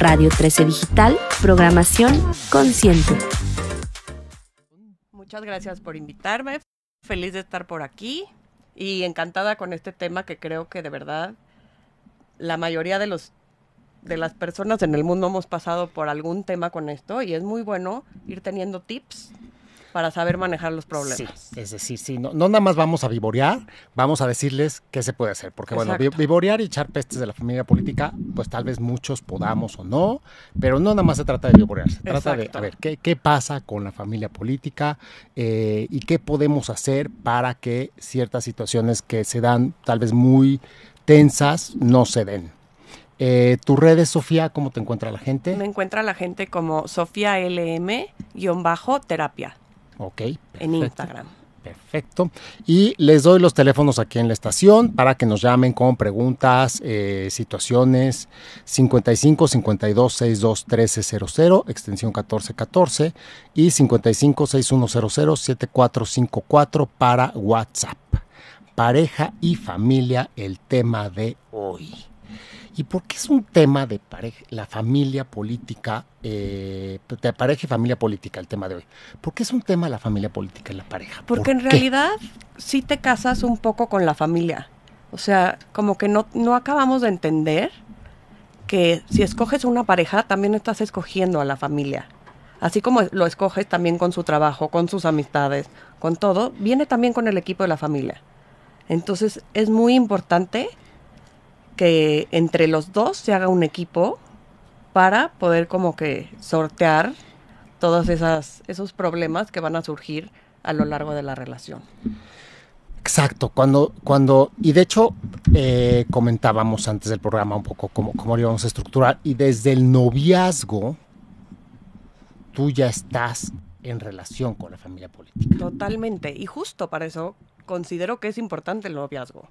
Radio 13 Digital, programación consciente. Muchas gracias por invitarme. Feliz de estar por aquí y encantada con este tema que creo que de verdad la mayoría de los de las personas en el mundo hemos pasado por algún tema con esto y es muy bueno ir teniendo tips para saber manejar los problemas. Sí, es decir, sí, no, no nada más vamos a vivorear, vamos a decirles qué se puede hacer, porque bueno, vivorear y echar pestes de la familia política, pues tal vez muchos podamos o no, pero no nada más se trata de vivorear, se trata de, a ver, ¿qué, qué pasa con la familia política eh, y qué podemos hacer para que ciertas situaciones que se dan tal vez muy tensas no se den. Eh, ¿Tus redes, Sofía, cómo te encuentra la gente? Me encuentra la gente como Sofía LM-terapia Ok, en. Instagram. Perfecto. Y les doy los teléfonos aquí en la estación para que nos llamen con preguntas, eh, situaciones 55 52 62 1300, extensión 1414 y 55 6100 7454 para WhatsApp. Pareja y familia, el tema de hoy. ¿Y por qué es un tema de pareja, la familia política, eh, de pareja y familia política el tema de hoy? ¿Por qué es un tema la familia política y la pareja? ¿Por Porque en qué? realidad sí te casas un poco con la familia. O sea, como que no, no acabamos de entender que si escoges una pareja, también estás escogiendo a la familia. Así como lo escoges también con su trabajo, con sus amistades, con todo, viene también con el equipo de la familia. Entonces es muy importante que entre los dos se haga un equipo para poder como que sortear todos esas, esos problemas que van a surgir a lo largo de la relación. Exacto, cuando, cuando, y de hecho eh, comentábamos antes del programa un poco cómo, cómo lo íbamos a estructurar, y desde el noviazgo tú ya estás en relación con la familia política. Totalmente. Y justo para eso considero que es importante el noviazgo.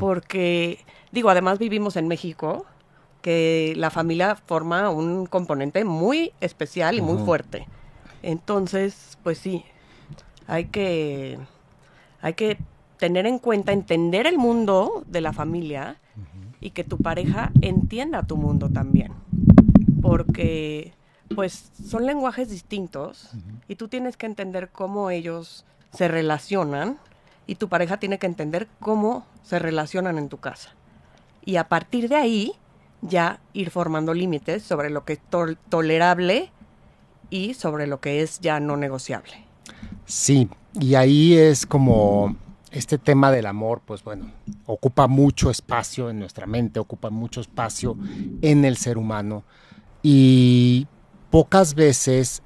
Porque, digo, además vivimos en México, que la familia forma un componente muy especial y muy fuerte. Entonces, pues sí, hay que, hay que tener en cuenta, entender el mundo de la familia y que tu pareja entienda tu mundo también. Porque, pues, son lenguajes distintos y tú tienes que entender cómo ellos se relacionan y tu pareja tiene que entender cómo se relacionan en tu casa. Y a partir de ahí, ya ir formando límites sobre lo que es tol- tolerable y sobre lo que es ya no negociable. Sí, y ahí es como este tema del amor, pues bueno, ocupa mucho espacio en nuestra mente, ocupa mucho espacio en el ser humano y pocas veces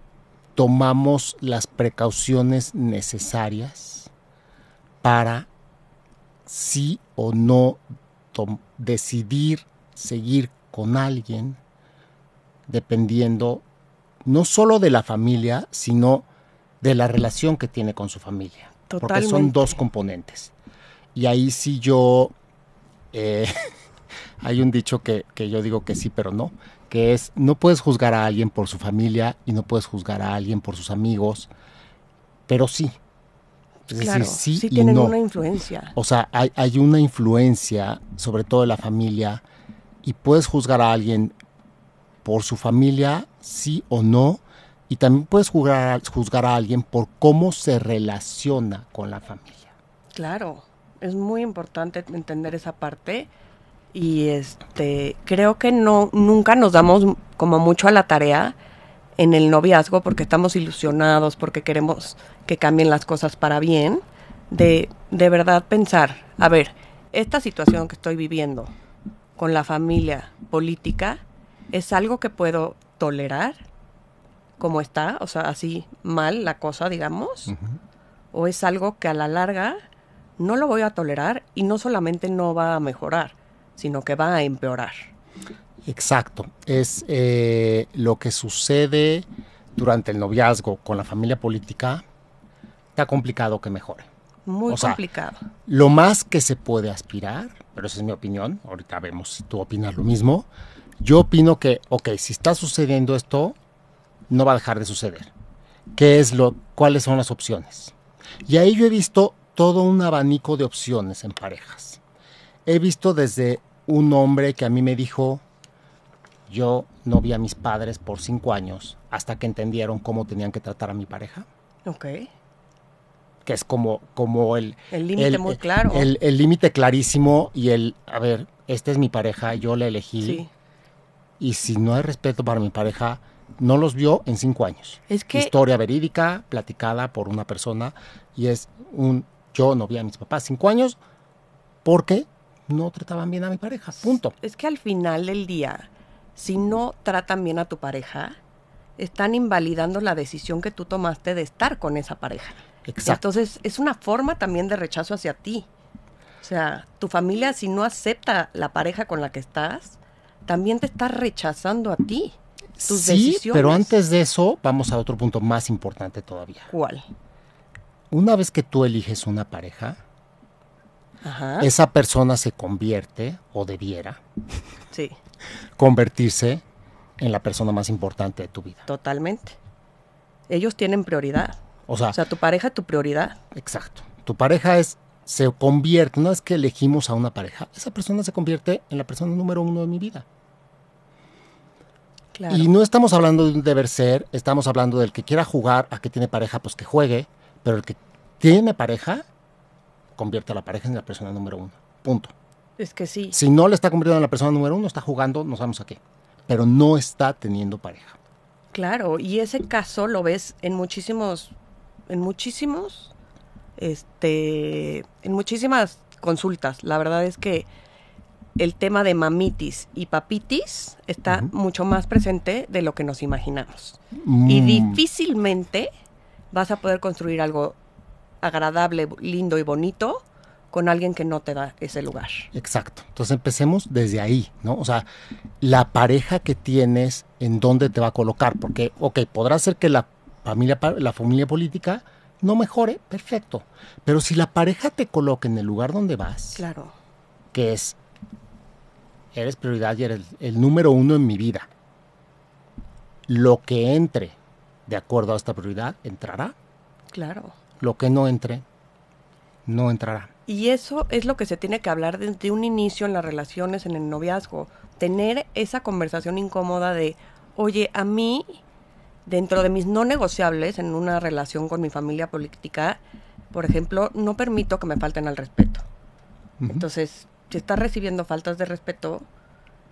tomamos las precauciones necesarias para sí o no decidir seguir con alguien dependiendo no solo de la familia, sino de la relación que tiene con su familia. Porque son dos componentes. Y ahí sí yo, eh, hay un dicho que, que yo digo que sí, pero no, que es, no puedes juzgar a alguien por su familia y no puedes juzgar a alguien por sus amigos, pero sí. Es claro, decir, sí, sí y tienen no. una influencia. O sea, hay, hay una influencia, sobre todo de la familia, y puedes juzgar a alguien por su familia, sí o no, y también puedes juzgar, a- juzgar a alguien por cómo se relaciona con la familia. Claro, es muy importante entender esa parte y este creo que no nunca nos damos como mucho a la tarea en el noviazgo porque estamos ilusionados, porque queremos que cambien las cosas para bien, de de verdad pensar, a ver, esta situación que estoy viviendo con la familia política es algo que puedo tolerar como está, o sea, así mal la cosa, digamos o es algo que a la larga no lo voy a tolerar y no solamente no va a mejorar, sino que va a empeorar. Exacto. Es eh, lo que sucede durante el noviazgo con la familia política. Está complicado que mejore. Muy O sea, complicado. Lo más que se puede aspirar, pero esa es mi opinión, ahorita vemos si tú opinas lo mismo, yo opino que, ok, si está sucediendo esto, no va a dejar de suceder. ¿Qué es lo, cuáles son las opciones? Y ahí yo he visto todo un abanico de opciones en parejas. He visto desde un hombre que a mí me dijo, yo no vi a mis padres por cinco años hasta que entendieron cómo tenían que tratar a mi pareja. Ok. Que es como, como el... El límite muy claro. El el límite clarísimo y el, a ver, esta es mi pareja, yo la elegí. Sí. Y si no hay respeto para mi pareja, no los vio en cinco años. Es que- Historia verídica, platicada por una persona, y es un, yo no vi a mis papás cinco años porque no trataban bien a mi pareja, punto. Es que al final del día, si no tratan bien a tu pareja, están invalidando la decisión que tú tomaste de estar con esa pareja. Exacto. Entonces, es una forma también de rechazo hacia ti. O sea, tu familia, si no acepta la pareja con la que estás, también te está rechazando a ti. Tus sí, decisiones. pero antes de eso, vamos a otro punto más importante todavía. ¿Cuál? Una vez que tú eliges una pareja, Ajá. esa persona se convierte, o debiera, Sí, convertirse en la persona más importante de tu vida. totalmente. Ellos tienen prioridad. O sea, O sea, tu pareja tu prioridad. exacto. Tu pareja es, se convierte, no es que elegimos a una pareja, esa persona se convierte en la persona número uno de mi vida. Claro. Y no estamos hablando de un deber ser, estamos hablando del que quiera jugar, a que tiene pareja, pues que juegue, pero el que tiene pareja, convierte a la pareja en la persona número uno. Punto. Es que sí. Si no le está convirtiendo en la persona número uno, está jugando, no sabemos a qué. Pero no está teniendo pareja. Claro, y ese caso lo ves en muchísimos, en muchísimos, este, en muchísimas consultas. La verdad es que el tema de mamitis y papitis está mucho más presente de lo que nos imaginamos. Y Mm, difícilmente vas a poder construir algo agradable, lindo y bonito con alguien que no te da ese lugar. Exacto. Entonces empecemos desde ahí, ¿no? O sea, la pareja que tienes, en dónde te va a colocar. Porque, ok, podrá ser que la familia, la familia política no mejore, perfecto. Pero si la pareja te coloca en el lugar donde vas, Claro. que es, eres prioridad y eres el número uno en mi vida, lo que entre de acuerdo a esta prioridad entrará, Claro. Lo que no entre, no entrará. Y eso es lo que se tiene que hablar desde un inicio en las relaciones, en el noviazgo. Tener esa conversación incómoda de, oye, a mí, dentro de mis no negociables en una relación con mi familia política, por ejemplo, no permito que me falten al respeto. Entonces, si estás recibiendo faltas de respeto,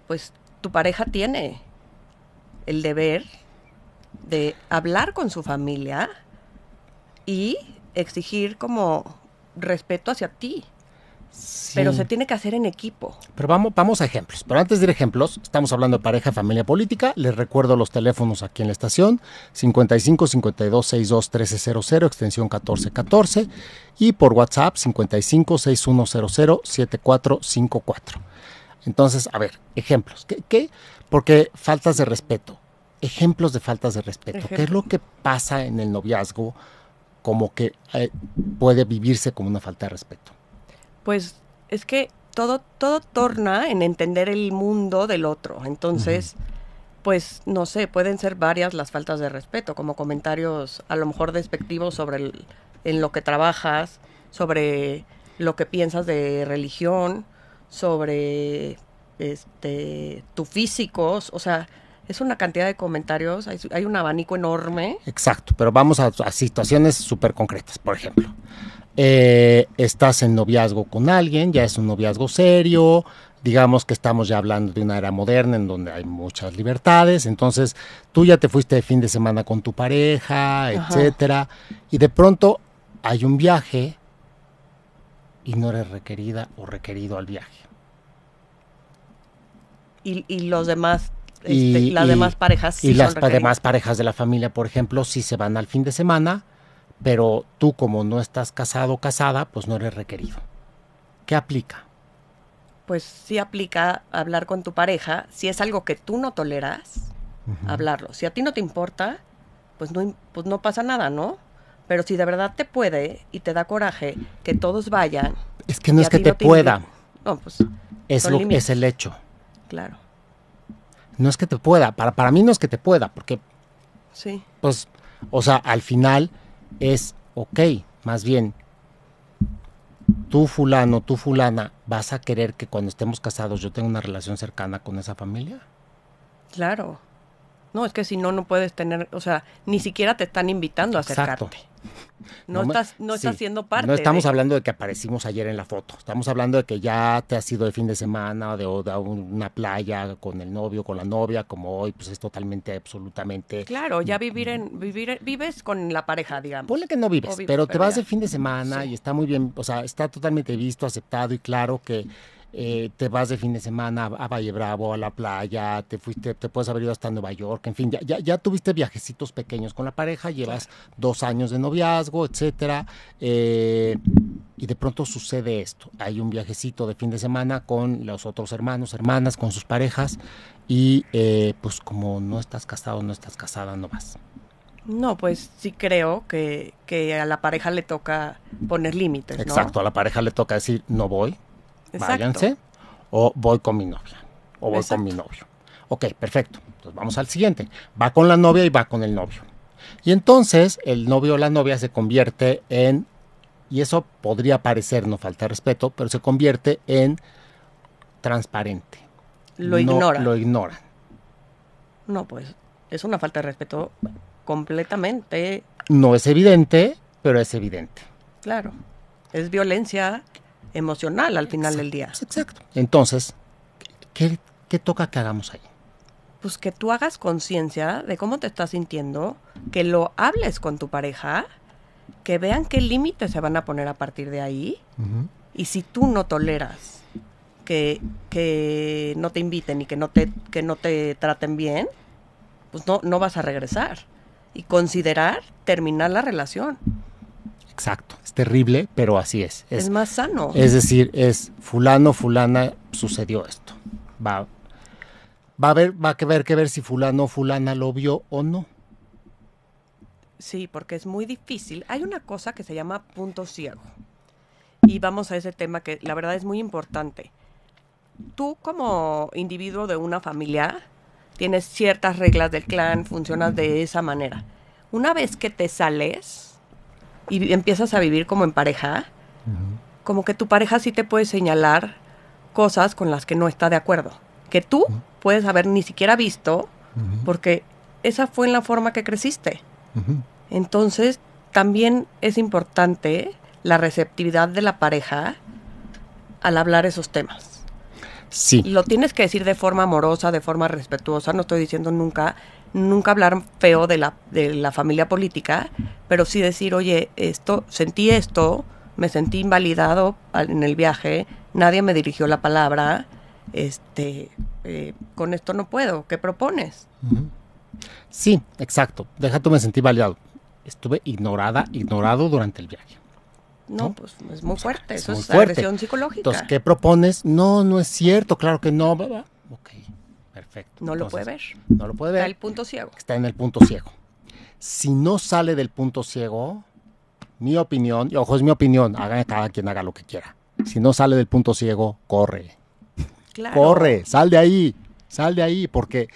pues tu pareja tiene el deber de hablar con su familia y exigir como respeto hacia ti. Pero se tiene que hacer en equipo. Pero vamos, vamos a ejemplos. Pero antes de ir a ejemplos, estamos hablando de pareja, familia política. Les recuerdo los teléfonos aquí en la estación: 55 52 62 1300, extensión 1414. Y por WhatsApp: 55 6100 7454. Entonces, a ver, ejemplos. ¿Qué? qué? Porque faltas de respeto. Ejemplos de faltas de respeto. ¿Qué es lo que pasa en el noviazgo como que eh, puede vivirse como una falta de respeto? Pues es que todo, todo torna en entender el mundo del otro. Entonces, pues no sé, pueden ser varias las faltas de respeto, como comentarios a lo mejor despectivos sobre el- en lo que trabajas, sobre lo que piensas de religión, sobre este tu físico, o sea, es una cantidad de comentarios, hay, hay un abanico enorme. Exacto, pero vamos a, a situaciones súper concretas. Por ejemplo, eh, estás en noviazgo con alguien, ya es un noviazgo serio, digamos que estamos ya hablando de una era moderna en donde hay muchas libertades, entonces tú ya te fuiste de fin de semana con tu pareja, Ajá. etcétera, y de pronto hay un viaje y no eres requerida o requerido al viaje. Y, y los demás, este, Y- las y- demás parejas sí y las pa- demás parejas de la familia, por ejemplo, sí se van al fin de semana, pero tú como no estás casado o casada, pues no eres requerido. ¿Qué aplica? pues sí aplica hablar con tu pareja. Si es algo que tú no toleras, hablarlo. Si a ti no te importa, pues no, pues no pasa nada, ¿no? Pero si de verdad te puede y te da coraje que todos vayan. Es que no es que te no te pueda, No, pues es, lo, es el hecho. claro. No es que te pueda, para, para mí no es que te pueda, porque Sí, pues, o sea, al final es, ok, más bien, tú fulano, tú fulana, ¿vas a querer que cuando estemos casados yo tenga una relación cercana con esa familia? Claro. No, es que si no, no puedes tener, o sea, ni siquiera te están invitando a Exacto. No, estás, no estás siendo parte. No estamos de- hablando de que aparecimos ayer en la foto. Estamos hablando de que ya te has ido de fin de semana, de, o de una playa con el novio, con la novia, como hoy, pues es totalmente, absolutamente. Claro, ya vivir en, vivir, vives con la pareja, digamos. Ponle que no vives, pero te vas ya. de fin de semana Sí. y está muy bien, o sea, está totalmente visto, aceptado y claro que eh, te vas de fin de semana a, Valle Bravo, a la playa, te fuiste, te puedes haber ido hasta Nueva York, en fin, ya, ya, ya tuviste viajecitos pequeños con la pareja, llevas dos años de noviazgo, etcétera, eh, y de pronto sucede esto, hay un viajecito de fin de semana con los otros hermanos, hermanas, con sus parejas, y eh, pues como no estás casado, no estás casada, no vas. No, pues sí creo que, que a la pareja le toca poner límites, ¿no? Exacto, a la pareja le toca decir, no voy, Exacto. váyanse, o voy con mi novia, o voy Exacto. con mi novio. Ok, perfecto. Entonces vamos al siguiente. Va con la novia y va con el novio. Y entonces el novio o la novia se convierte en, y eso podría parecer no falta de respeto, pero se convierte en transparente. Lo No- ignora. Lo ignoran. No, pues es una falta de respeto completamente, No es evidente, pero es evidente. claro. Es violencia emocional al final del día. Exacto. Entonces, ¿qué, qué toca que hagamos ahí? Pues que tú hagas conciencia de cómo te estás sintiendo, que lo hables con tu pareja, que vean qué límites se van a poner a partir de ahí. Y si tú no toleras que, que no te inviten y que no te, que no te traten bien, pues no, no vas a regresar. Y considerar terminar la relación. Exacto. Es terrible, pero así es. Es, Es, más sano. es decir, es fulano, fulana, sucedió esto. Va, va a ver, va a ver que ver si fulano o fulana lo vio o no. Sí, porque es muy difícil. Hay una cosa que se llama punto ciego. Y vamos a ese tema que la verdad es muy importante. Tú como individuo de una familia tienes ciertas reglas del clan, funcionas de esa manera. Una vez que te sales y empiezas a vivir como en pareja, como que tu pareja sí te puede señalar cosas con las que no está de acuerdo, que tú puedes haber ni siquiera visto porque esa fue en la forma que creciste. Entonces, también es importante la receptividad de la pareja al hablar esos temas. Sí. Lo tienes que decir de forma amorosa, de forma respetuosa. No estoy diciendo nunca, nunca hablar feo de la, de la familia política, pero sí decir, oye, esto, sentí esto, me sentí invalidado al- en el viaje, nadie me dirigió la palabra, este, eh, con esto no puedo. ¿Qué propones? Sí, exacto. Deja tú me sentí validado. Estuve ignorada, ignorado durante el viaje. No, ¿No? pues es muy fuerte. Es Eso muy es fuerte. agresión psicológica. Entonces, ¿qué propones? No, no es cierto, claro que no. Ok, perfecto. No lo puede ver. No lo puede ver. Está el punto ciego. está en el punto ciego. Si no sale del punto ciego, mi opinión, y ojo, es mi opinión, haga cada quien haga lo que quiera. Si no sale del punto ciego, corre, Claro. corre, sal de ahí, sal de ahí, porque,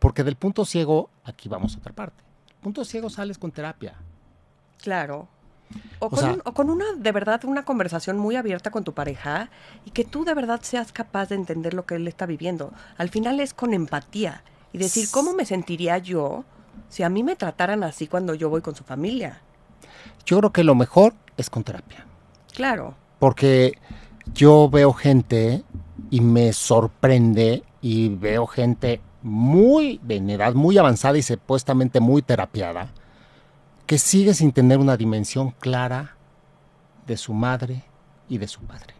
porque del punto ciego, aquí vamos a otra parte. Punto ciego sales con terapia. Claro. O, O con, sea- un- o con una, de verdad, una conversación muy abierta con tu pareja y que tú de verdad seas capaz de entender lo que él está viviendo. Al final es con empatía y decir, ¿cómo me sentiría yo si a mí me trataran así cuando yo voy con su familia? Yo creo que lo mejor es con terapia. Claro. Porque yo veo gente y me sorprende y veo gente muy en edad muy avanzada y supuestamente muy terapiada que sigue sin tener una dimensión clara de su madre y de su padre.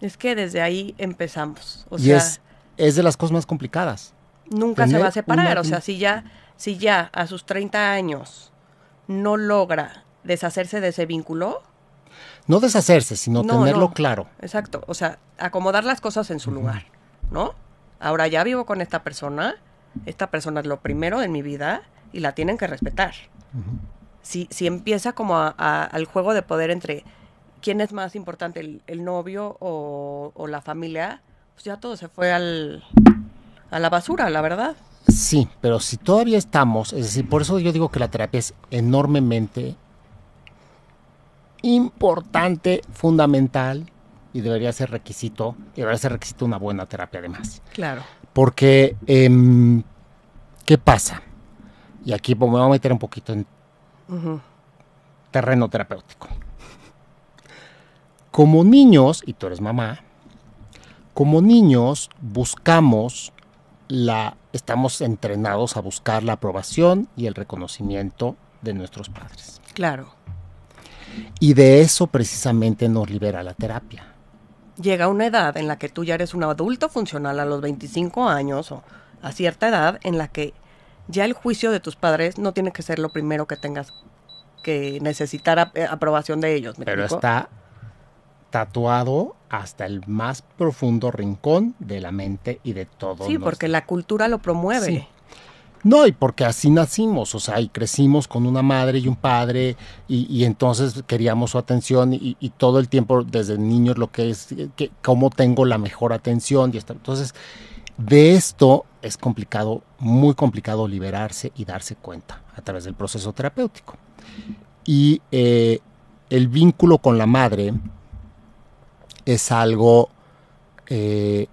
Es que desde ahí empezamos. O y sea, es, es de las cosas más complicadas. nunca se va a separar. una- O sea, si ya, si ya a sus 30 años no logra deshacerse de ese vínculo, No deshacerse, sino No, tenerlo no. claro. Exacto, o sea, acomodar las cosas en su lugar, ¿no? Ahora ya vivo con esta persona, esta persona es lo primero en mi vida y la tienen que respetar. Si, si empieza como a- a- al juego de poder entre quién es más importante, el, el novio o, o la familia, pues ya todo se fue al, a la basura, la verdad. Sí, pero si todavía estamos, es decir, por eso yo digo que la terapia es enormemente importante, fundamental y debería ser requisito, y debería ser requisito una buena terapia además. Claro. Porque em, ¿Qué pasa? Y aquí pues, me voy a meter un poquito en terreno terapéutico. Como niños, y tú eres mamá, como niños buscamos la, estamos entrenados a buscar la aprobación y el reconocimiento de nuestros padres. Claro. Y de eso precisamente nos libera la terapia. Llega una edad en la que tú ya eres un adulto funcional a los 25 años o a cierta edad en la que ya el juicio de tus padres no tiene que ser lo primero que tengas que necesitar eh, aprobación de ellos. Pero está tatuado hasta el más profundo rincón de la mente y de todo. Sí, porque la cultura lo promueve. No, y porque así nacimos, o sea, y crecimos con una madre y un padre, y, entonces queríamos su atención, y, todo el tiempo desde niños lo que es, que, cómo tengo la mejor atención, y entonces de esto es complicado, muy complicado liberarse y darse cuenta a través del proceso terapéutico. Y eh, el vínculo con la madre es algo eh,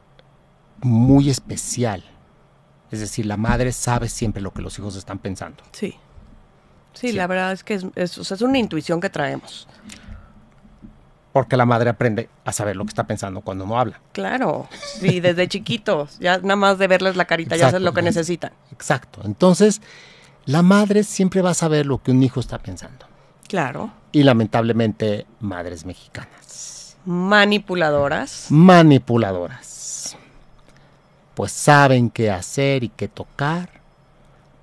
muy especial es decir, la madre sabe siempre lo que los hijos están pensando. Sí. Sí, la verdad es que es, es, una intuición que traemos. Porque la madre aprende a saber lo que está pensando cuando no habla. Claro, sí, desde chiquitos, ya nada más de verles la carita, ya sabes lo que necesitan. Exacto, entonces la madre siempre va a saber lo que un hijo está pensando. Claro. Y lamentablemente, madres mexicanas. Manipuladoras. Manipuladoras pues saben qué hacer y qué tocar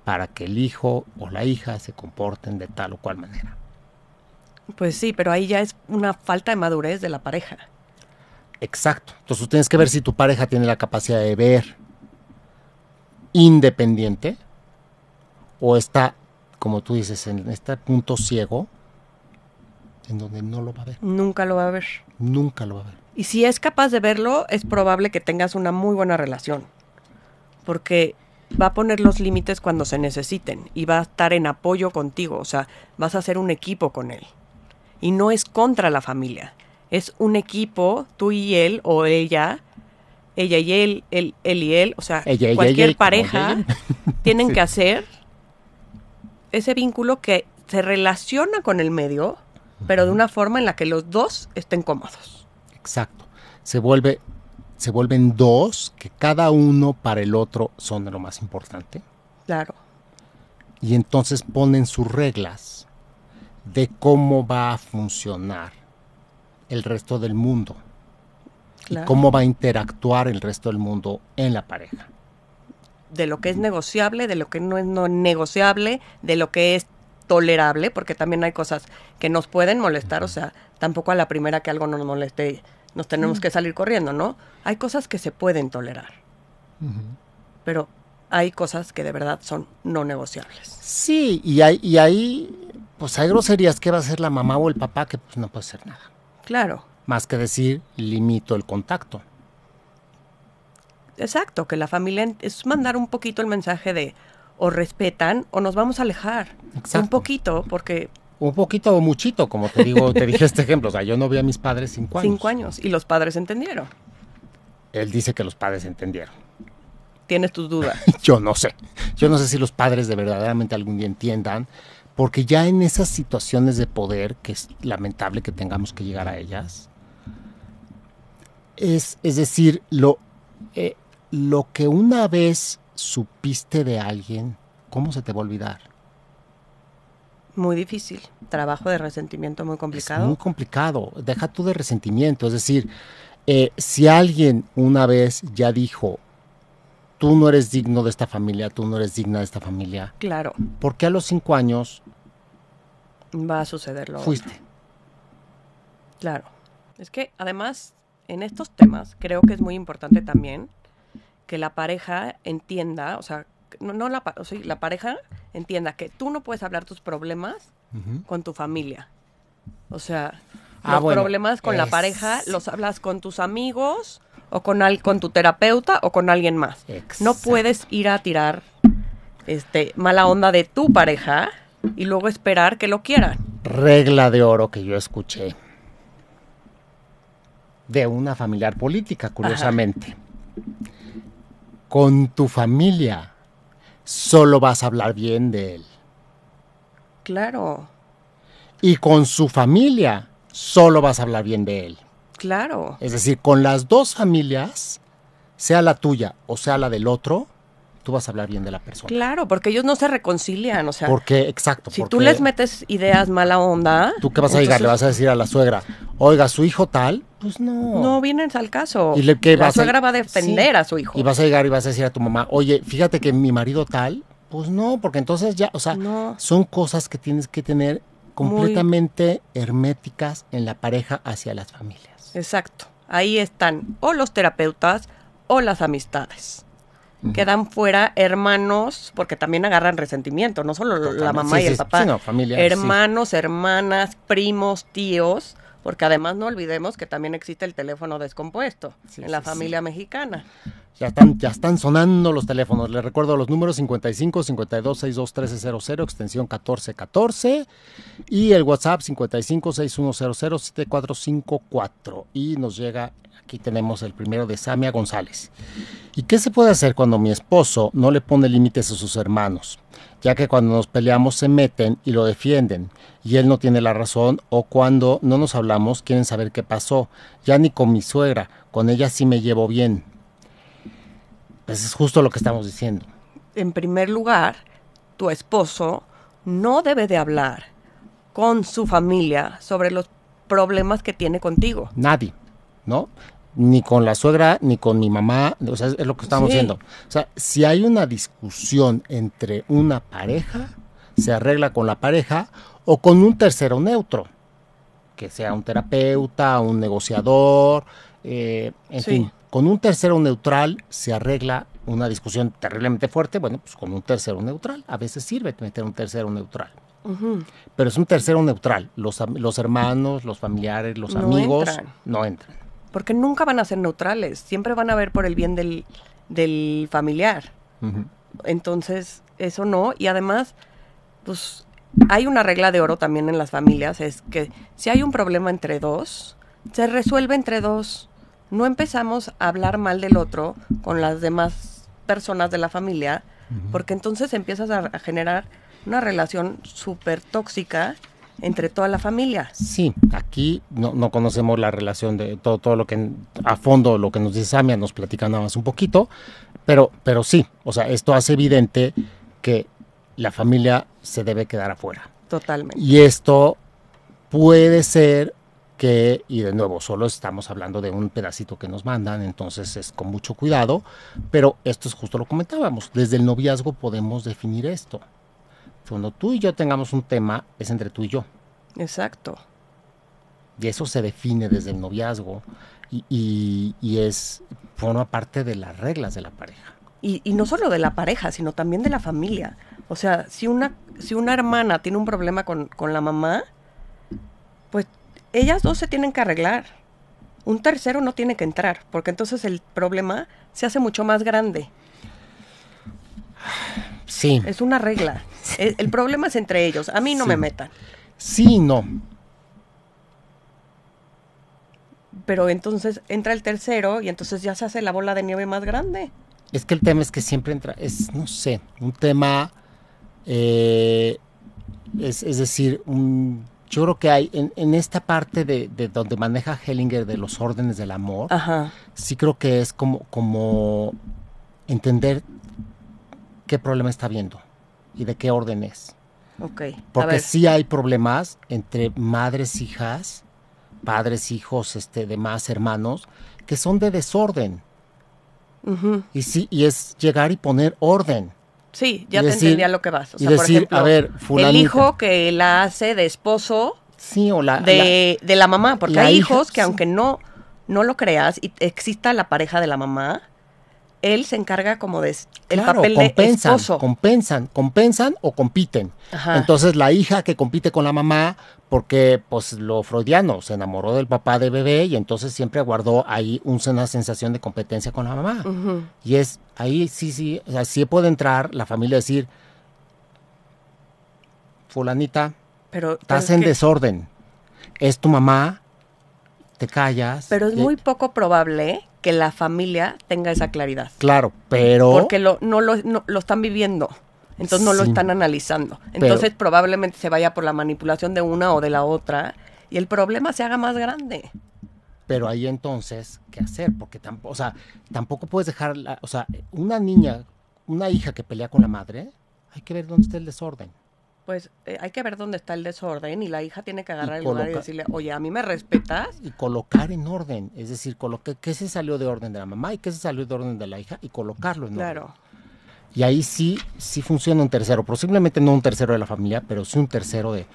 para que el hijo o la hija se comporten de tal o cual manera. Pues sí, pero ahí ya es una falta de madurez de la pareja. Exacto. Entonces tú tienes que ver si tu pareja tiene la capacidad de ver independiente o está, como tú dices, en este punto ciego en donde no lo va a ver. Nunca lo va a ver. Nunca lo va a ver. Y si es capaz de verlo, es probable que tengas una muy buena relación. Porque va a poner los límites cuando se necesiten y va a estar en apoyo contigo. O sea, vas a hacer un equipo con él. Y no es contra la familia. Es un equipo, tú y él o ella, ella y él, él, él y él. O sea, cualquier pareja tienen que hacer ese vínculo que se relaciona con el medio, pero de una forma en la que los dos estén cómodos. Exacto. Se vuelve, se vuelven dos que cada uno para el otro son de lo más importante. Claro. Y entonces ponen sus reglas de cómo va a funcionar el resto del mundo. Y cómo va a interactuar el resto del mundo en la pareja. De lo que es negociable, de lo que no es no negociable, de lo que es tolerable, porque también hay cosas que nos pueden molestar, o sea, tampoco a la primera que algo nos moleste nos tenemos que salir corriendo, ¿no? Hay cosas que se pueden tolerar, pero hay cosas que de verdad son no negociables. Sí, y hay, y hay, pues hay groserías que va a ser la mamá o el papá que pues no puede ser nada. Claro. Más que decir, limito el contacto. Exacto, que la familia es mandar un poquito el mensaje de, o respetan o nos vamos a alejar. Un poquito, porque... Un poquito o muchito, como te digo, te dije este ejemplo. O sea, yo no vi a mis padres cinco años. Cinco años. Y los padres entendieron. Él dice que los padres entendieron. ¿Tienes tus dudas? yo no sé. Yo no sé si los padres de verdaderamente algún día entiendan. Porque ya en esas situaciones de poder, que es lamentable que tengamos que llegar a ellas, es, es decir, lo, eh, lo que una vez supiste de alguien, ¿cómo se te va a olvidar? Muy difícil. Trabajo de resentimiento muy complicado. muy complicado. Deja tú de resentimiento. Es decir, eh, si alguien una vez ya dijo, tú no eres digno de esta familia, tú no eres digna de esta familia. Claro. ¿Por qué a los cinco años va a sucederlo? Fuiste. Claro. Es que además, en estos temas, creo que es muy importante también que la pareja entienda, o sea, no, la, la pareja entienda que tú no puedes hablar tus problemas con tu familia. O sea, ah, los problemas con la pareja los hablas con tus amigos o con, al, con tu terapeuta o con alguien más. No puedes ir a tirar este mala onda de tu pareja y luego esperar que lo quieran. Regla de oro que yo escuché de una familiar política, curiosamente con tu familia solo vas a hablar bien de él. Claro, Y con su familia, solo vas a hablar bien de él. Claro. Es decir, con las dos familias, sea la tuya o sea la del otro, tú vas a hablar bien de la persona. Claro, porque ellos no se reconcilian, o sea, Porque, exacto. si tú les metes ideas mala onda, ¿Tú qué vas a llegar? Le vas a decir a la suegra, oiga, su hijo tal, pues no. no vienen al caso. ¿Y le- qué la vas a- suegra va a defender Sí. a su hijo. Y vas a llegar y vas a decir a tu mamá, oye, fíjate que mi marido tal, pues no, porque entonces ya, o sea, No. son cosas que tienes que tener completamente herméticas en la pareja hacia las familias. Exacto. Ahí están o los terapeutas o las amistades. Quedan fuera hermanos, porque también agarran resentimiento, no solo la mamá Sí, y el sí, papá. sí, no, familia, hermanos, hermanas, primos, tíos, porque además no olvidemos que también existe el teléfono descompuesto Sí, en la sí, sí. familia mexicana. Ya están, ya están sonando los teléfonos. Les recuerdo los números 55 52 62 1300, extensión 1414 y el WhatsApp 55 6100 7454. Y nos llega, aquí tenemos el primero de Samia González. ¿Y qué se puede hacer cuando mi esposo no le pone límites a sus hermanos? Ya que cuando nos peleamos se meten y lo defienden y él no tiene la razón o cuando no nos hablamos quieren saber qué pasó. Ya ni con mi suegra, con ella sí me llevo bien. Pues es justo lo que estamos diciendo. En primer lugar, tu esposo no debe de hablar con su familia sobre los problemas que tiene contigo. Nadie, ¿no? Ni con la suegra, ni con mi mamá, o sea, es lo que estamos Sí. diciendo. O sea, si hay una discusión entre una pareja, se arregla con la pareja o con un tercero neutro, que sea un terapeuta, un negociador, eh, en Sí. fin, con un tercero neutral se arregla una discusión terriblemente fuerte, bueno, pues con un tercero neutral. A veces sirve meter un tercero neutral. Pero es un tercero neutral. Los, los hermanos, los familiares, los No amigos entran. no entran. Porque nunca van a ser neutrales, siempre van a ver por el bien del, del familiar. Entonces, eso no. Y además, pues hay una regla de oro también en las familias, es que si hay un problema entre dos, se resuelve entre dos. No empezamos a hablar mal del otro con las demás personas de la familia, porque entonces empiezas a, a generar una relación súper tóxica entre toda la familia. Sí, aquí no, no conocemos la relación de todo, todo lo que a fondo lo que nos dice Samia, nos platica nada más un poquito, pero, pero sí, o sea, esto hace evidente que la familia se debe quedar afuera. Totalmente. Y esto puede ser que, y de nuevo, solo estamos hablando de un pedacito que nos mandan, entonces es con mucho cuidado, pero esto es justo lo comentábamos, desde el noviazgo podemos definir esto. Cuando tú y yo tengamos un tema, es entre tú y yo. Exacto. Y eso se define desde el noviazgo y, y- y es, forma parte de las reglas de la pareja. Y, y no solo de la pareja, sino también de la familia. O sea, si una, si una hermana tiene un problema con, con la mamá, pues ellas dos se tienen que arreglar. Un tercero no tiene que entrar, porque entonces el problema se hace mucho más grande. Sí, Es una regla. El, el problema es entre ellos. A mí no Sí. me metan. sí y no. Pero entonces entra el tercero y entonces ya se hace la bola de nieve más grande. Es que el tema es que siempre entra, es, no sé, un tema, eh, es, es decir, un- yo creo que hay en, en esta parte de, de donde maneja Hellinger de los órdenes del amor, Ajá. sí creo que es como, como entender qué problema está viendo y de qué orden es. Ok. A Porque sí hay problemas entre madres, hijas, padres, hijos, este, demás hermanos, que son de desorden. Ujú. Y sí, y es llegar y poner orden. Sí, ya Y te decir- entendí a lo que vas. O y sea, por decir, ejemplo, a ver, el fulanita. hijo que la hace de esposo Sí, o la, de, de la mamá, porque la hay hija, hijos que sí. aunque no, no lo creas y exista la pareja de la mamá, él se encarga como de el claro, papel de compensan, esposo. compensan, compensan o compiten. Ajá. Entonces la hija que compite con la mamá, porque pues lo freudiano, se enamoró del papá de bebé y entonces siempre guardó ahí un- una sensación de competencia con la mamá. Y es ahí sí, sí, o sea, sí puede entrar la familia a decir, fulanita, pero, estás es en que- desorden, es tu mamá, te callas. pero es y- muy poco probable que la familia tenga esa claridad. Claro, pero... Porque lo, no, lo, no, lo están viviendo. Entonces no lo están analizando. Entonces probablemente se vaya por la manipulación de una o de la otra y el problema se haga más grande. Pero ahí entonces, ¿qué hacer? Porque tampoco, o sea, tampoco puedes dejar, la- o sea, una niña, una hija que pelea con la madre, hay que ver dónde está el desorden. Pues eh, hay que ver dónde está el desorden y la hija tiene que agarrar Y el lugar y decirle, oye, a mí me respetas. Y colocar en orden, es decir, colocar qué se salió de orden de la mamá y qué se salió de orden de la hija y colocarlo en orden. Claro. Y ahí sí, sí funciona un tercero, posiblemente no un tercero de la familia, pero sí un tercero de,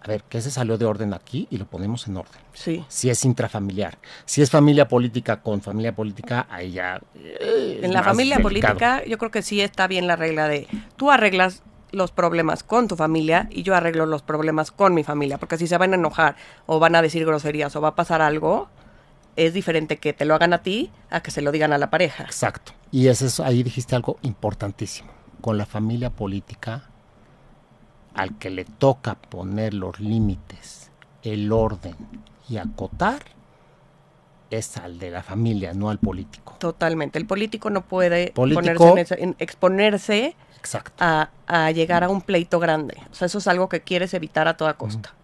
a ver, ¿qué se salió de orden aquí? Y lo ponemos en orden. Sí. Si es intrafamiliar, si es familia política con familia política, ahí ya... eh, En la familia delicado. política yo creo que sí está bien la regla de tú arreglas los problemas con tu familia y yo arreglo los problemas con mi familia, porque si se van a enojar o van a decir groserías o va a pasar algo, es diferente que te lo hagan a ti a que se lo digan a la pareja. Exacto. Y es, ahí dijiste algo importantísimo. Con la familia política, al que le toca poner los límites, el orden y acotar, es al de la familia, no al político. Totalmente. El político no puede Político- ponerse en exponerse Exacto. a, a llegar a un pleito grande. O sea, eso es algo que quieres evitar a toda costa.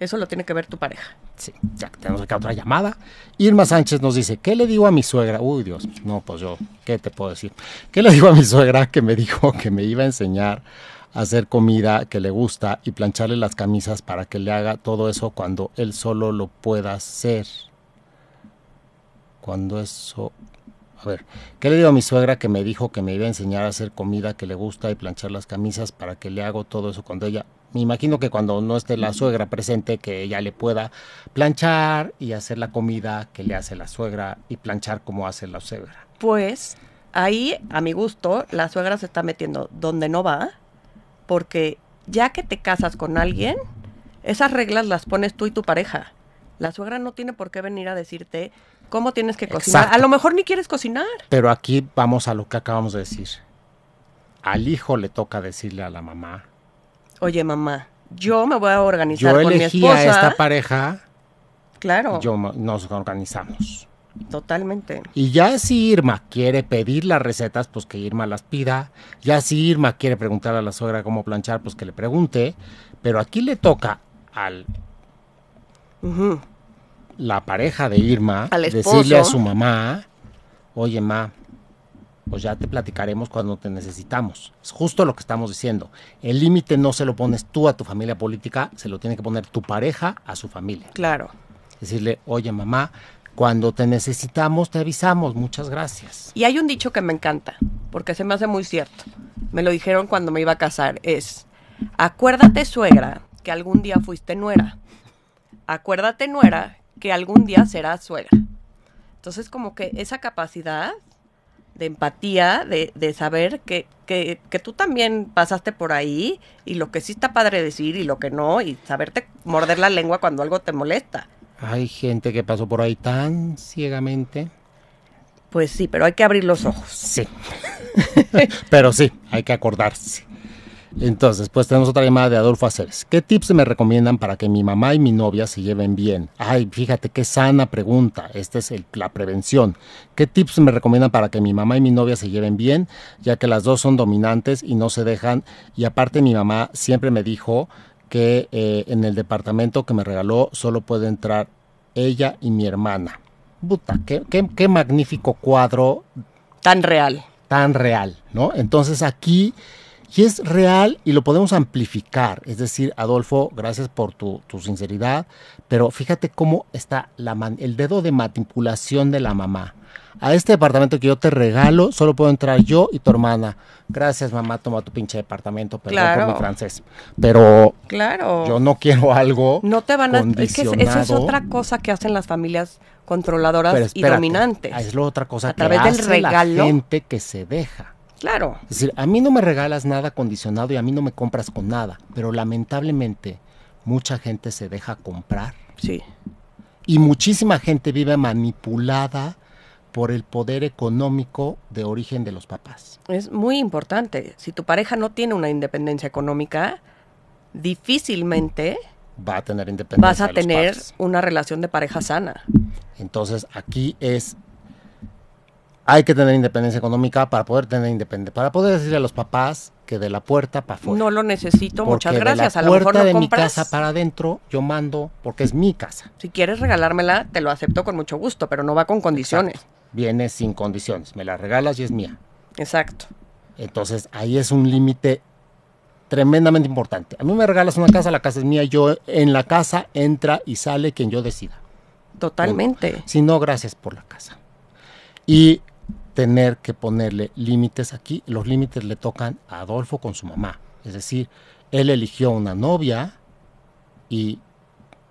Eso lo tiene que ver tu pareja. Sí, ya tenemos acá otra llamada. Irma Sánchez nos dice, ¿qué le digo a mi suegra? Uy, Dios, no, pues yo, ¿qué te puedo decir? ¿Qué le digo a mi suegra que me dijo que me iba a enseñar a hacer comida que le gusta y plancharle las camisas para que le haga todo eso cuando él solo lo pueda hacer? Cuando eso... A ver, ¿qué le digo a mi suegra que me dijo que me iba a enseñar a hacer comida que le gusta y planchar las camisas para que le hago todo eso cuando ella... Me imagino que cuando no esté la suegra presente, que ella le pueda planchar y hacer la comida que le hace la suegra y planchar como hace la suegra. Pues ahí, a mi gusto, la suegra se está metiendo donde no va, porque ya que te casas con alguien, esas reglas las pones tú y tu pareja. La suegra no tiene por qué venir a decirte cómo tienes que cocinar. Exacto. A lo mejor ni quieres cocinar. Pero aquí vamos a lo que acabamos de decir. Al hijo le toca decirle a la mamá. Oye, mamá, yo me voy a organizar Yo con mi elegí esposa. a esta pareja, Claro, yo nos organizamos. totalmente. Y ya si Irma quiere pedir las recetas, pues que Irma las pida. Ya si Irma quiere preguntar a la suegra cómo planchar, pues que le pregunte. Pero aquí le toca al La pareja de Irma decirle a su mamá, oye ma, pues ya te platicaremos cuando te necesitamos. Es justo lo que estamos diciendo. El límite no se lo pones tú a tu familia política, se lo tiene que poner tu pareja a su familia. Claro. Decirle, oye mamá, cuando te necesitamos te avisamos, muchas gracias. Y hay un dicho que me encanta, porque se me hace muy cierto. Me lo dijeron cuando me iba a casar. Es, acuérdate suegra que algún día fuiste nuera. Acuérdate nuera que algún día serás suegra. Entonces como que esa capacidad de empatía, de, de saber que, que, que tú también pasaste por ahí y lo que sí está padre decir y lo que no, y saberte morder la lengua cuando algo te molesta. Hay gente que pasó por ahí tan ciegamente. Pues sí, pero hay que abrir los ojos. Sí. Pero sí, hay que acordarse. Entonces, pues tenemos otra llamada de Adolfo Aceres. ¿Qué tips me recomiendan para que mi mamá y mi novia se lleven bien? Ay, fíjate qué sana pregunta. Esta es el- la prevención. ¿Qué tips me recomiendan para que mi mamá y mi novia se lleven bien? Ya que las dos son dominantes y no se dejan. Y aparte mi mamá siempre me dijo que eh, en el departamento que me regaló solo puede entrar ella y mi hermana. Puta, qué, qué- qué magnífico cuadro Tan real. tan real, ¿no? Entonces aquí, y es real y lo podemos amplificar. Es decir, Adolfo, gracias por tu, tu sinceridad, pero fíjate cómo está la man- el dedo de manipulación de la mamá. A este departamento que yo te regalo, solo puedo entrar yo y tu hermana. Gracias, mamá, toma tu pinche departamento, perdón Claro. por mi francés. Pero Claro. yo no quiero algo No te van a... Es que es- eso es otra cosa que hacen las familias controladoras y dominantes. Es la otra cosa A que través del regalo. la gente que se deja. Claro. Es decir, a mí no me regalas nada condicionado y a mí no me compras con nada, pero lamentablemente mucha gente se deja comprar Sí. y muchísima gente vive manipulada por el poder económico de origen de los papás. Es muy importante. Si tu pareja no tiene una independencia económica, difícilmente Va a tener independencia. vas a de los tener padres. una relación de pareja sana. Entonces aquí es hay que tener independencia económica para poder tener independencia, para poder decirle a los papás que de la puerta para afuera. No lo necesito, muchas gracias. De a la lo mejor puerta no de mi casa para adentro, yo mando porque es mi casa. Si quieres regalármela, te lo acepto con mucho gusto, pero no va con condiciones. Exacto. Viene sin condiciones. Me la regalas y es mía. Exacto. Entonces ahí es un límite tremendamente importante. A mí me regalas una casa, la casa es mía. Yo en la casa entra y sale quien yo decida. Totalmente. Si no, gracias por la casa. Y tener que ponerle límites aquí. Los límites le tocan a Adolfo con su mamá. Es decir, él eligió una novia y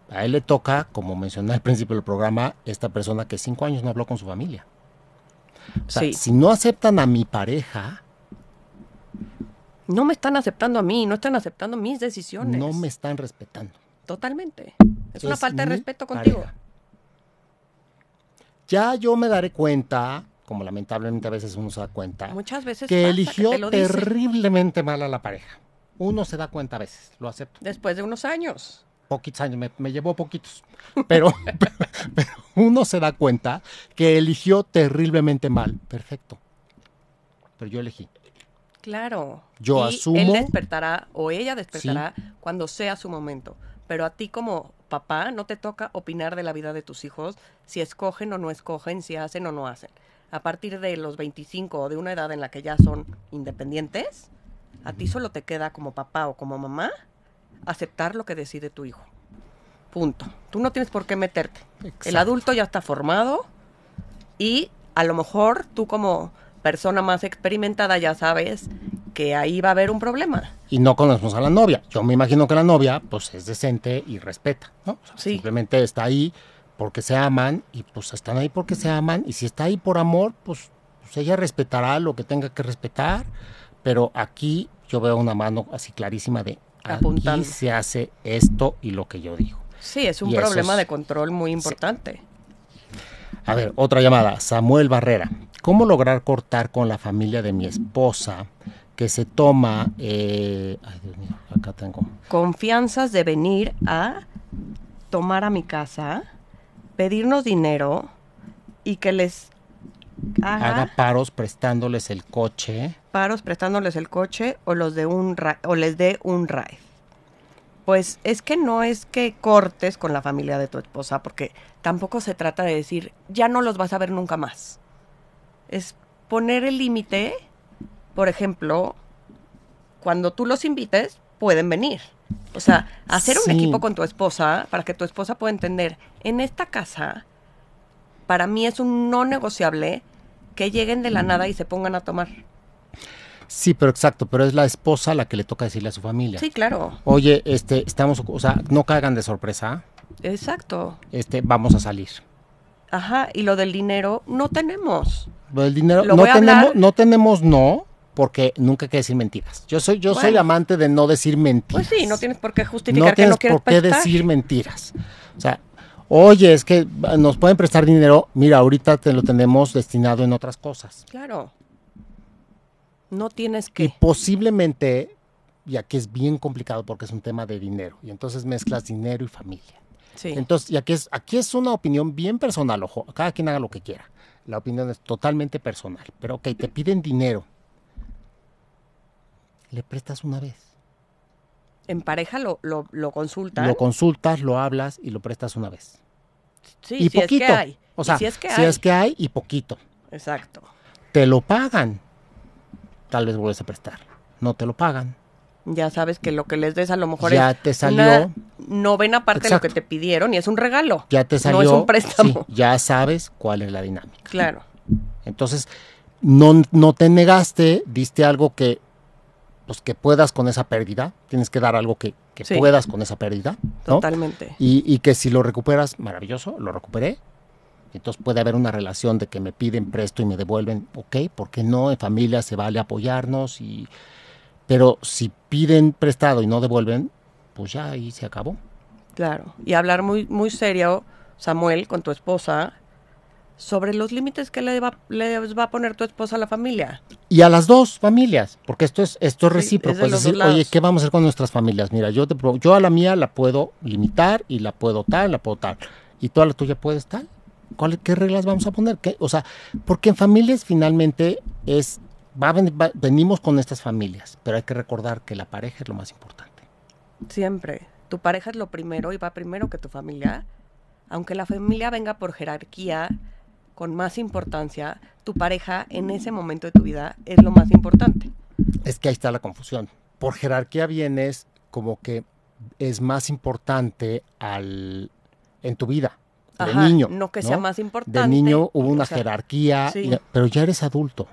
a él le toca, como mencioné al principio del programa, esta persona que cinco años no habló con su familia. O sea, Sí. si no aceptan a mi pareja, No me están aceptando a mí, no están aceptando mis decisiones. no me están respetando. Totalmente. Es una falta de respeto contigo. pareja. Ya yo me daré cuenta, como lamentablemente a veces uno se da cuenta, Muchas veces que pasa eligió te lo dicen terriblemente mal a la pareja. Uno se da cuenta a veces, lo acepto. después de unos años. Poquitos años, me, me llevó poquitos. Pero, pero uno se da cuenta que eligió terriblemente mal. Perfecto. Pero yo elegí. Claro. Yo y asumo- Él despertará o ella despertará cuando sea su momento. Pero a ti como papá no te toca opinar de la vida de tus hijos, si escogen o no escogen, si hacen o no hacen. A partir de los 25 o de una edad en la que ya son independientes, a ti solo te queda como papá o como mamá aceptar lo que decide tu hijo. Punto. Tú no tienes por qué meterte. El adulto ya está formado y a lo mejor tú como persona más experimentada ya sabes que ahí va a haber un problema. Y no conocemos a la novia. Yo me imagino que la novia, pues, es decente y respeta, ¿no? O sea, Sí. Simplemente está ahí porque se aman y pues están ahí porque se aman. Y si está ahí por amor, pues, pues ella respetará lo que tenga que respetar. Pero aquí yo veo una mano así clarísima de aquí se hace esto y lo que yo digo. Sí, es un Y problema es- de control muy importante. A ver, otra llamada. Samuel Barrera. ¿Cómo lograr cortar con la familia de mi esposa que se toma... eh, ay, Dios mío, acá tengo... Confianzas de venir a tomar a mi casa, pedirnos dinero y que les haga, Haga paros prestándoles el coche. paros prestándoles el coche o los de un ra- o les dé un ride. Pues es que no es que cortes con la familia de tu esposa, porque tampoco se trata de decir, ya no los vas a ver nunca más. Es poner el límite, por ejemplo, cuando tú los invites, pueden venir. O sea, hacer un equipo con tu esposa para que tu esposa pueda entender, en esta casa, para mí es un no negociable que lleguen de la nada y se pongan a tomar. Sí, pero exacto, pero es la esposa la que le toca decirle a su familia. Sí, claro. Oye, este, estamos, o sea, no caigan de sorpresa, Exacto. este, vamos a salir. Ajá, y lo del dinero no tenemos. Lo del dinero, Lo no tenemos, no tenemos no, porque nunca hay que decir mentiras. Yo soy, yo soy amante de no decir mentiras. Pues sí, no tienes por qué justificar no que no quieres por qué prestar. decir mentiras. O sea, oye, es que nos pueden prestar dinero, mira, ahorita te lo tenemos destinado en otras cosas. Claro. No tienes Y que. posiblemente, y aquí es bien complicado porque es un tema de dinero, y entonces mezclas dinero y familia. Sí. Entonces, y aquí es, aquí es una opinión bien personal, ojo, cada quien haga lo que quiera. La opinión es totalmente personal. Pero ok, te piden dinero. Le prestas una vez. En pareja lo, lo, lo consultan. Lo consultas, lo hablas y lo prestas una vez. sí, y si poquito. es que hay. O sea, si es que si hay. es que hay y poquito. Exacto. Te lo pagan. Tal vez vuelves a prestar. No te lo pagan. Ya sabes que lo que les des a lo mejor Ya es te salió. una novena parte de lo Exacto. que te pidieron y es un regalo. Ya te salió. No es un préstamo. sí, ya sabes cuál es la dinámica. Claro. Entonces, no, no te negaste, diste algo que, pues, que puedas con esa pérdida. Tienes que dar algo que, que Sí. puedas con esa pérdida. ¿no? Totalmente. Y, y que si lo recuperas, maravilloso, lo recuperé. Entonces puede haber una relación de que me piden presto y me devuelven, ok, ¿por qué no? En familia se vale apoyarnos, y... pero si piden prestado y no devuelven, pues ya ahí se acabó. Claro. Y hablar muy, muy serio, Samuel, con tu esposa, sobre los límites que le va, les va a poner tu esposa a la familia. Y a las dos familias, porque esto es, esto es recíproco. es decir, oye. ¿qué vamos a hacer con nuestras familias? Mira, yo, te, yo a la mía la puedo limitar y la puedo tal, la puedo tal. Y tú a la tuya puedes tal. ¿cuál, ¿qué reglas vamos a poner? ¿Qué? O sea, porque en familias finalmente es, va, va- venimos con estas familias, pero hay que recordar que la pareja es lo más importante. Siempre. Tu pareja es lo primero y va primero que tu familia. Aunque la familia venga por jerarquía, con más importancia, tu pareja en ese momento de tu vida es lo más importante. Es que ahí está la confusión. Por jerarquía vienes como que es más importante al en tu vida de Ajá, niño. no que sea más importante. De niño hubo una o sea, jerarquía, sí. y- pero ya eres adulto.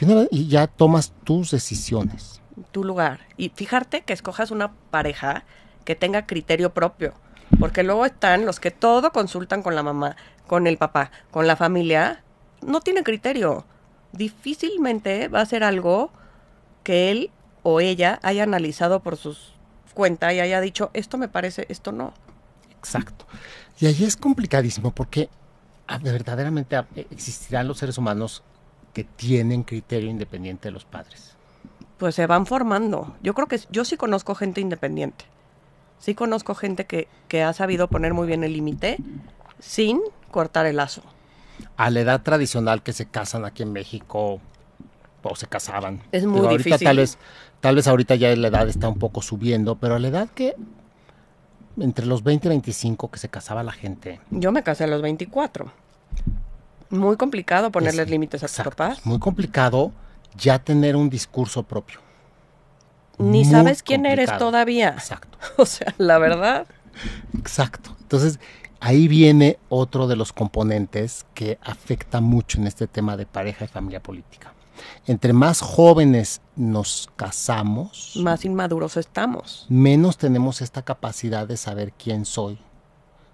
Y, una vez- y ya tomas tus decisiones. tu lugar. Y fíjate que escojas una pareja que tenga criterio propio. Porque luego están los que todo consultan con la mamá, con el papá, con la familia. No tiene criterio. Difícilmente va a ser algo que él o ella haya analizado por sus cuentas y haya dicho, esto me parece, esto no. Exacto. Y ahí es complicadísimo porque ah, verdaderamente ah, existirán los seres humanos que tienen criterio independiente de los padres. Pues se van formando. Yo creo que yo sí conozco gente independiente. Sí conozco gente que, que ha sabido poner muy bien el límite sin cortar el lazo. A la edad tradicional que se casan aquí en México o se casaban. Es muy ahorita difícil. Tal vez, tal vez ahorita ya la edad está un poco subiendo, pero a la edad que entre los 20 y 25 que se casaba la gente. Yo me casé a los 24. Muy complicado ponerles es- límites a tus papás. muy complicado ya tener un discurso propio. Ni Muy sabes quién eres todavía. Exacto. O sea, la verdad. Exacto. Entonces, ahí viene otro de los componentes que afecta mucho en este tema de pareja y familia política. Entre más jóvenes nos casamos, Más inmaduros estamos. menos tenemos esta capacidad de saber quién soy,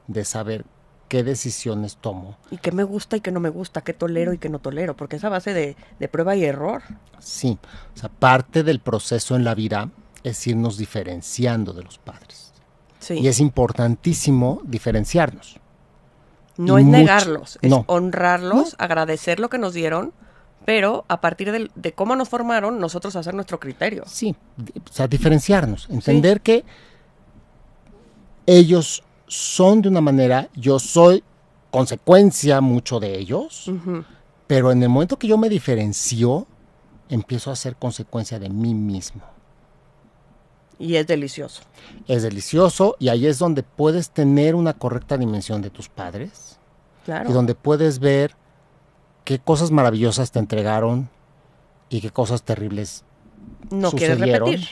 de saber qué decisiones tomo. Y qué me gusta y qué no me gusta, qué tolero y qué no tolero. Porque es a base de, de prueba y error. Sí, o sea, parte del proceso en la vida es irnos diferenciando de los padres. Sí. Y es importantísimo diferenciarnos. no y es mucho- negarlos, es no. honrarlos, agradecer lo que nos dieron, pero a partir de, cómo nos formaron, nosotros hacer nuestro criterio. Sí, o sea, diferenciarnos, entender que ellos son de una manera, yo soy consecuencia mucho de ellos, pero en el momento que yo me diferencio, empiezo a ser consecuencia de mí mismo. Y es delicioso. Es delicioso y ahí es donde puedes tener una correcta dimensión de tus padres Claro. y donde puedes ver qué cosas maravillosas te entregaron y qué cosas terribles no quieres sucedieron. repetir.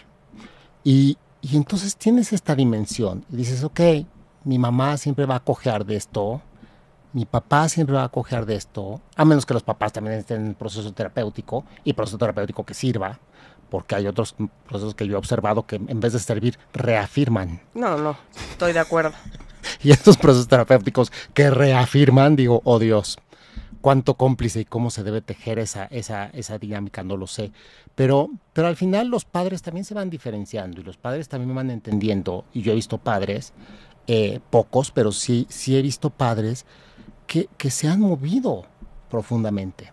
Y, y entonces tienes esta dimensión y dices, ok, mi mamá siempre va a cojear de esto, mi papá siempre va a cojear de esto, a menos que los papás también estén en proceso terapéutico y proceso terapéutico que sirva, porque hay otros procesos que yo he observado que en vez de servir, reafirman. No, no, estoy de acuerdo. Y estos procesos terapéuticos que reafirman, digo, oh Dios, cuánto cómplice y cómo se debe tejer esa, esa, esa dinámica, no lo sé. Pero, pero al final los padres también se van diferenciando y los padres también van entendiendo. Y yo he visto padres, eh, pocos, pero sí, sí he visto padres que, que se han movido profundamente.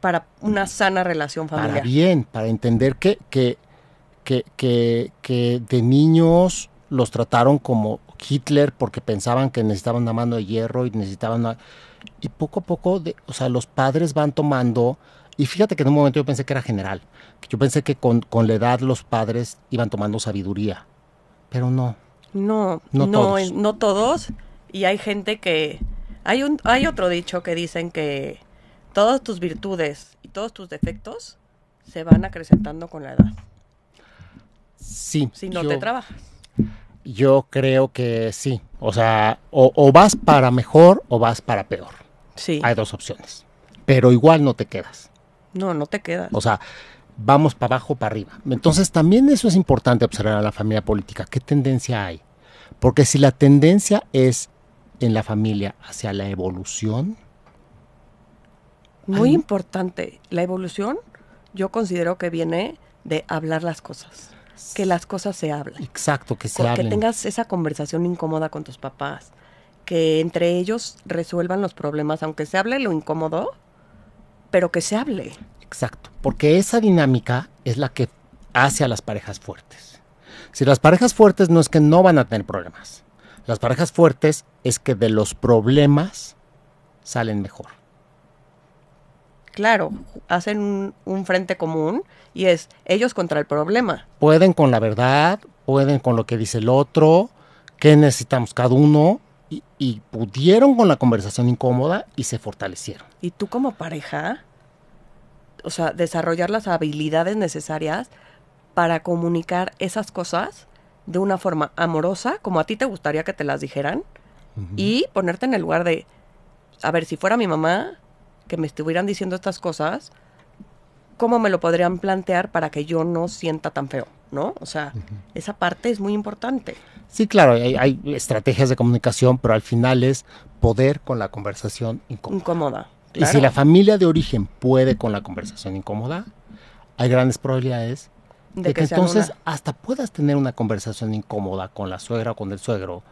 Para una sana relación Para familiar. bien, para entender que, que, que, que, que de niños los trataron como Hitler porque pensaban que necesitaban una mano de hierro y necesitaban una... Y poco a poco, de, o sea, los padres van tomando... Y fíjate que en un momento yo pensé que era general, que yo pensé que con, con la edad los padres iban tomando sabiduría, pero no. No, No no, todos. no todos. Y hay gente que... Hay, un, hay otro dicho que dicen que todas tus virtudes y todos tus defectos se van acrecentando con la edad. Sí. Si no yo- te trabajas. Yo creo que sí. O sea, o, o vas para mejor o vas para peor. Sí. Hay dos opciones. Pero igual no te quedas. No, no te quedas. O sea, vamos para abajo, para arriba. Entonces también eso es importante observar a la familia política. ¿Qué tendencia hay? Porque si la tendencia es en la familia hacia la evolución, Muy importante. La evolución yo considero que viene de hablar las cosas. Que las cosas se hablen. exacto, que se que hablen. tengas esa conversación incómoda con tus papás. Que entre ellos resuelvan los problemas, aunque se hable lo incómodo, pero que se hable. Exacto, porque esa dinámica es la que hace a las parejas fuertes. Si las parejas fuertes no es que no van a tener problemas. Las parejas fuertes es que de los problemas salen mejor. Claro, hacen un, un frente común y es ellos contra el problema. Pueden con la verdad, pueden con lo que dice el otro, qué necesitamos cada uno, y, y pudieron con la conversación incómoda y se fortalecieron. Y tú como pareja, o sea, desarrollar las habilidades necesarias para comunicar esas cosas de una forma amorosa, como a ti te gustaría que te las dijeran, y ponerte en el lugar de, a ver, si fuera mi mamá, que me estuvieran diciendo estas cosas, ¿cómo me lo podrían plantear para que yo no sienta tan feo? ¿No? O sea, esa parte es muy importante. Sí, claro, hay, hay estrategias de comunicación, pero al final es poder con la conversación incómoda. Incómoda. Y si la familia de origen puede con la conversación incómoda, hay grandes probabilidades de, De que, que sean entonces una- hasta puedas tener una conversación incómoda con la suegra o con el suegro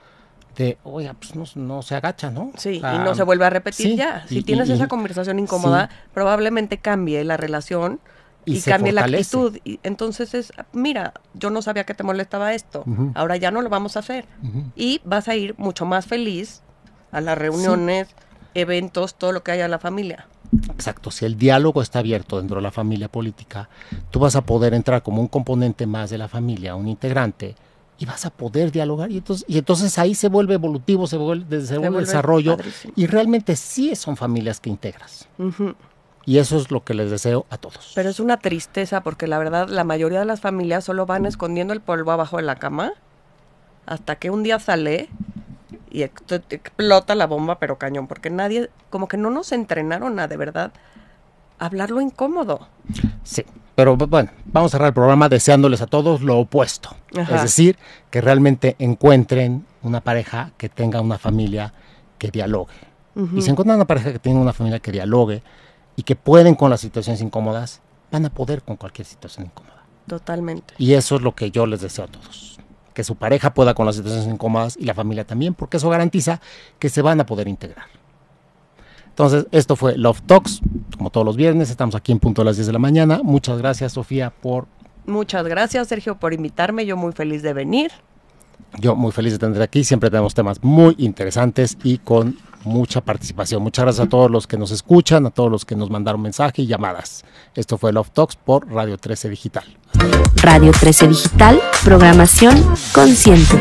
de, oye, pues no, no se agacha, ¿no? Sí, y no se vuelve a repetir sí, ya. Si y- tienes y- esa conversación incómoda, probablemente cambie la relación Y cambie la actitud. Y entonces es, mira, yo no sabía que te molestaba esto, ahora ya no lo vamos a hacer. Y vas a ir mucho más feliz a las reuniones, eventos, todo lo que haya en la familia. Exacto, si el diálogo está abierto dentro de la familia política, tú vas a poder entrar como un componente más de la familia, un integrante, y vas a poder dialogar. Y entonces, y entonces ahí se vuelve evolutivo, se vuelve, se vuelve desarrollo, padrísimo. y realmente sí son familias que integras. Y eso es lo que les deseo a todos. Pero es una tristeza porque la verdad la mayoría de las familias solo van escondiendo el polvo abajo de la cama hasta que un día sale y ex- explota la bomba, pero cañón, porque nadie, como que no nos entrenaron a de verdad hablar lo incómodo. Sí, pero bu- bueno, vamos a cerrar el programa deseándoles a todos lo opuesto. Ajá. Es decir, que realmente encuentren una pareja que tenga una familia que dialogue. Y si encuentran una pareja que tenga una familia que dialogue y que pueden con las situaciones incómodas, van a poder con cualquier situación incómoda. Totalmente. Y eso es lo que yo les deseo a todos. Que su pareja pueda con las situaciones incómodas y la familia también, porque eso garantiza que se van a poder integrar. Entonces, esto fue Love Talks, como todos los viernes, estamos aquí en punto a las 10 de la mañana. Muchas gracias, Sofía, por Muchas gracias, Sergio, por invitarme. Yo muy feliz de venir. Yo muy feliz de tener aquí. Siempre tenemos temas muy interesantes y con mucha participación. Muchas gracias a todos los que nos escuchan, a todos los que nos mandaron mensaje y llamadas. Esto fue Love Talks por Radio 13 Digital. Radio 13 Digital, programación consciente.